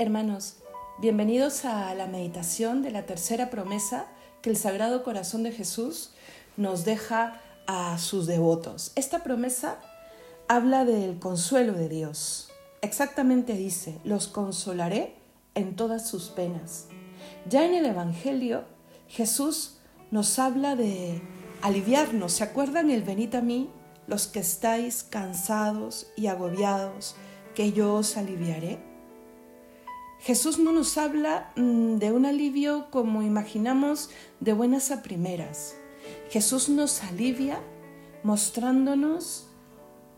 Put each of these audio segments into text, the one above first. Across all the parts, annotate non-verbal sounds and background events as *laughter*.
Hermanos, bienvenidos a la meditación de la tercera promesa que el Sagrado Corazón de Jesús nos deja a sus devotos. Esta promesa habla del consuelo de Dios. Exactamente dice, los consolaré en todas sus penas. Ya en el Evangelio, Jesús nos habla de aliviarnos. ¿Se acuerdan el venid a mí, los que estáis cansados y agobiados, que yo os aliviaré? Jesús no nos habla mm, de un alivio como imaginamos de buenas a primeras. Jesús nos alivia mostrándonos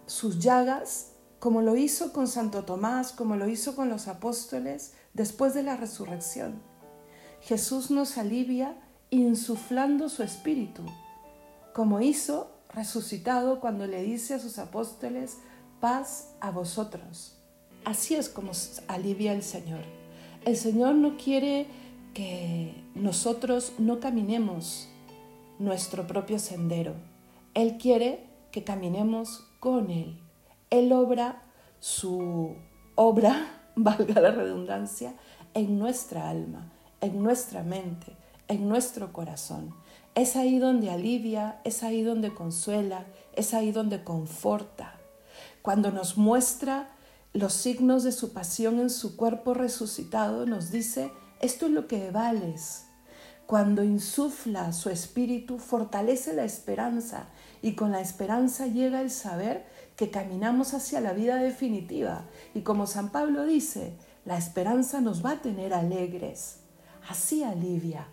sus llagas, como lo hizo con Santo Tomás, como lo hizo con los apóstoles después de la resurrección. Jesús nos alivia insuflando su espíritu, como hizo resucitado cuando le dice a sus apóstoles, paz a vosotros. Así es como alivia el Señor. El Señor no quiere que nosotros no caminemos nuestro propio sendero. Él quiere que caminemos con Él. Él obra su obra, *laughs* valga la redundancia, en nuestra alma, en nuestra mente, en nuestro corazón. Es ahí donde alivia, es ahí donde consuela, es ahí donde conforta. Cuando nos muestra los signos de su pasión en su cuerpo resucitado, nos dice, esto es lo que vales. Cuando insufla su espíritu, fortalece la esperanza y con la esperanza llega el saber que caminamos hacia la vida definitiva. Y como San Pablo dice, la esperanza nos va a tener alegres. Así alivia,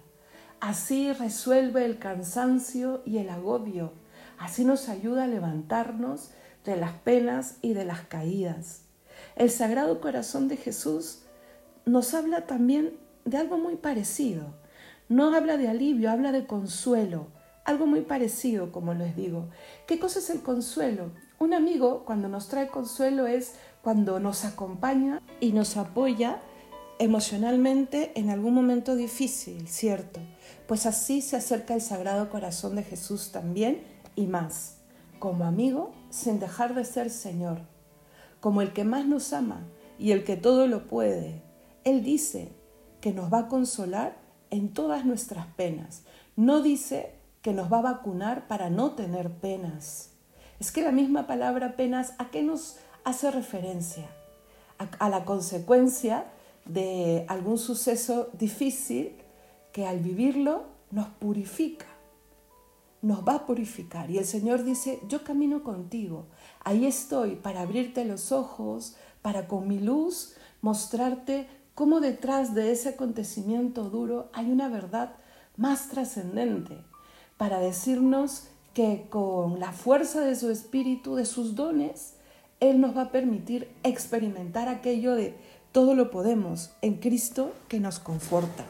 así resuelve el cansancio y el agobio, así nos ayuda a levantarnos de las penas y de las caídas. El Sagrado Corazón de Jesús nos habla también de algo muy parecido. No habla de alivio, habla de consuelo. Algo muy parecido, como les digo. ¿Qué cosa es el consuelo? Un amigo cuando nos trae consuelo es cuando nos acompaña y nos apoya emocionalmente en algún momento difícil, ¿cierto? Pues así se acerca el Sagrado Corazón de Jesús también y más, como amigo sin dejar de ser Señor como el que más nos ama y el que todo lo puede. Él dice que nos va a consolar en todas nuestras penas. No dice que nos va a vacunar para no tener penas. Es que la misma palabra penas, ¿a qué nos hace referencia? A, la consecuencia de algún suceso difícil que al vivirlo nos purifica nos va a purificar. Y el Señor dice, yo camino contigo, ahí estoy para abrirte los ojos, para con mi luz mostrarte cómo detrás de ese acontecimiento duro hay una verdad más trascendente, para decirnos que con la fuerza de su espíritu, de sus dones, Él nos va a permitir experimentar aquello de todo lo podemos en Cristo que nos conforta.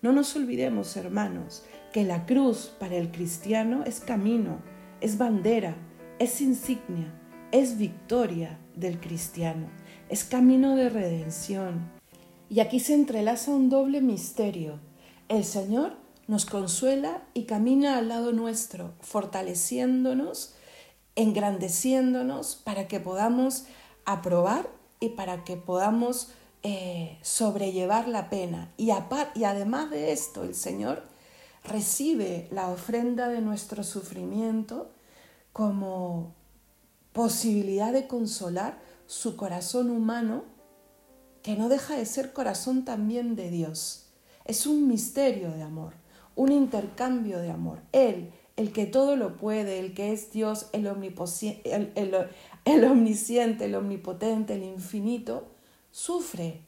No nos olvidemos, hermanos, que la cruz para el cristiano es camino, es bandera, es insignia, es victoria del cristiano, es camino de redención. Y aquí se entrelaza un doble misterio. El Señor nos consuela y camina al lado nuestro, fortaleciéndonos, engrandeciéndonos para que podamos aprobar y para que podamos eh, sobrellevar la pena. Y, y además de esto, el Señor recibe la ofrenda de nuestro sufrimiento como posibilidad de consolar su corazón humano, que no deja de ser corazón también de Dios. Es un misterio de amor, un intercambio de amor. Él, el que todo lo puede, el que es Dios, el, el, el omnisciente, el omnipotente, el infinito, sufre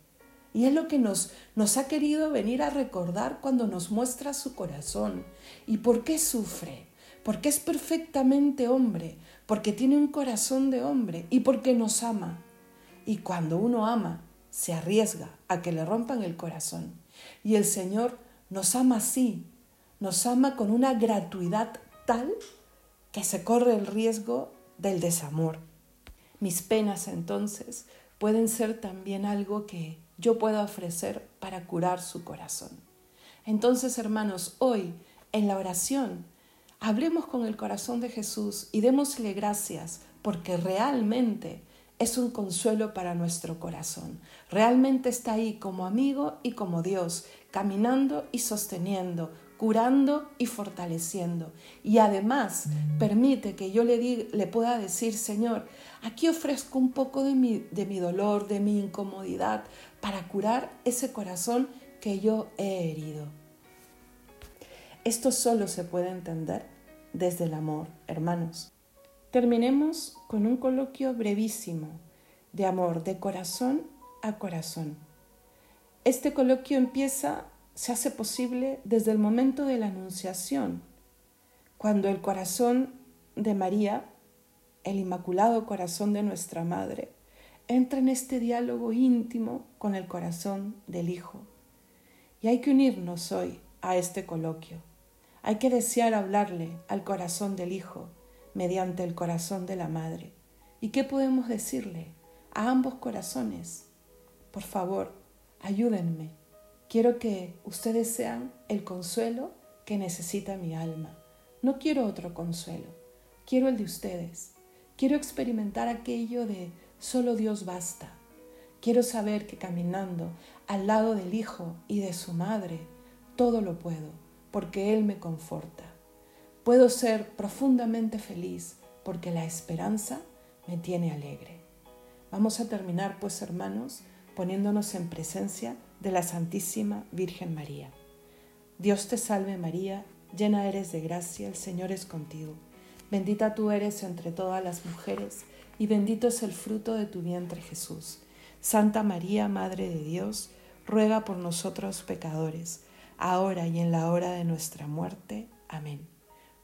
y es lo que nos, nos ha querido venir a recordar cuando nos muestra su corazón. ¿Y por qué sufre? Porque es perfectamente hombre, porque tiene un corazón de hombre y porque nos ama. Y cuando uno ama, se arriesga a que le rompan el corazón. Y el Señor nos ama así, nos ama con una gratuidad tal que se corre el riesgo del desamor. Mis penas entonces pueden ser también algo que yo pueda ofrecer para curar su corazón. Entonces, hermanos, hoy en la oración, hablemos con el corazón de Jesús y démosle gracias porque realmente es un consuelo para nuestro corazón. Realmente está ahí como amigo y como Dios, caminando y sosteniendo, curando y fortaleciendo. Y además permite que yo le, le pueda decir, Señor, aquí ofrezco un poco de mi, de mi dolor, de mi incomodidad, para curar ese corazón que yo he herido. Esto solo se puede entender desde el amor, hermanos. Terminemos con un coloquio brevísimo de amor de corazón a corazón. Este coloquio empieza, se hace posible desde el momento de la Anunciación, cuando el corazón de María, el Inmaculado Corazón de nuestra Madre, entra en este diálogo íntimo con el corazón del Hijo. Y hay que unirnos hoy a este coloquio. Hay que desear hablarle al corazón del Hijo mediante el corazón de la Madre. ¿Y qué podemos decirle a ambos corazones? Por favor, ayúdenme. Quiero que ustedes sean el consuelo que necesita mi alma. No quiero otro consuelo, quiero el de ustedes. Quiero experimentar aquello de solo Dios basta. Quiero saber que caminando al lado del Hijo y de su Madre, todo lo puedo, porque Él me conforta. Puedo ser profundamente feliz porque la esperanza me tiene alegre. Vamos a terminar, pues, hermanos, poniéndonos en presencia de la Santísima Virgen María. Dios te salve María, llena eres de gracia, el Señor es contigo. Bendita tú eres entre todas las mujeres, y bendito es el fruto de tu vientre Jesús. Santa María, Madre de Dios, ruega por nosotros pecadores, ahora y en la hora de nuestra muerte. Amén.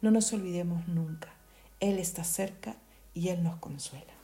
No nos olvidemos nunca, Él está cerca y Él nos consuela.